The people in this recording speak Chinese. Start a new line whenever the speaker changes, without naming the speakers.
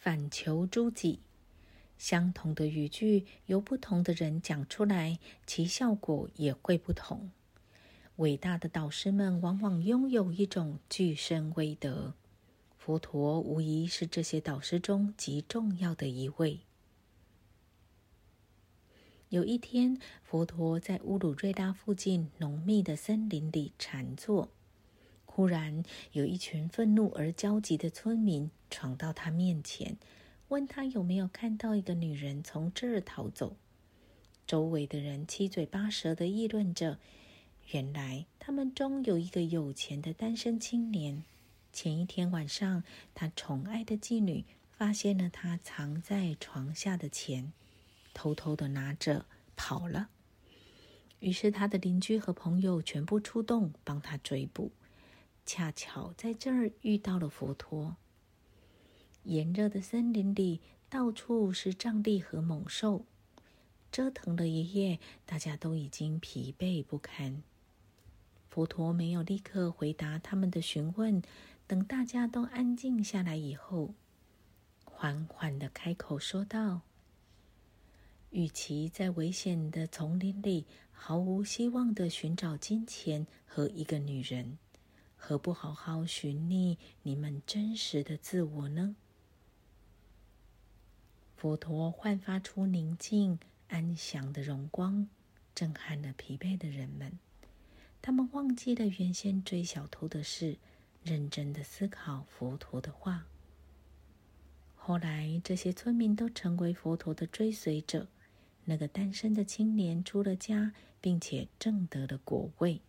反求诸己。相同的语句由不同的人讲出来，其效果也会不同。伟大的导师们往往拥有一种具身威德，佛陀无疑是这些导师中极重要的一位。有一天，佛陀在乌鲁瑞拉附近浓密的森林里禅坐，忽然有一群愤怒而焦急的村民闯到他面前。问他有没有看到一个女人从这儿逃走？周围的人七嘴八舌的议论着。原来他们中有一个有钱的单身青年，前一天晚上，他宠爱的妓女发现了他藏在床下的钱，偷偷的拿着跑了。于是他的邻居和朋友全部出动帮他追捕，恰巧在这儿遇到了佛陀。炎热的森林里，到处是瘴疠和猛兽，折腾了一夜，大家都已经疲惫不堪。佛陀没有立刻回答他们的询问，等大家都安静下来以后，缓缓的开口说道：“与其在危险的丛林里毫无希望的寻找金钱和一个女人，何不好好寻觅你们真实的自我呢？”佛陀焕发出宁静安详的荣光，震撼了疲惫的人们。他们忘记了原先追小偷的事，认真的思考佛陀的话。后来，这些村民都成为佛陀的追随者。那个单身的青年出了家，并且挣得了果位。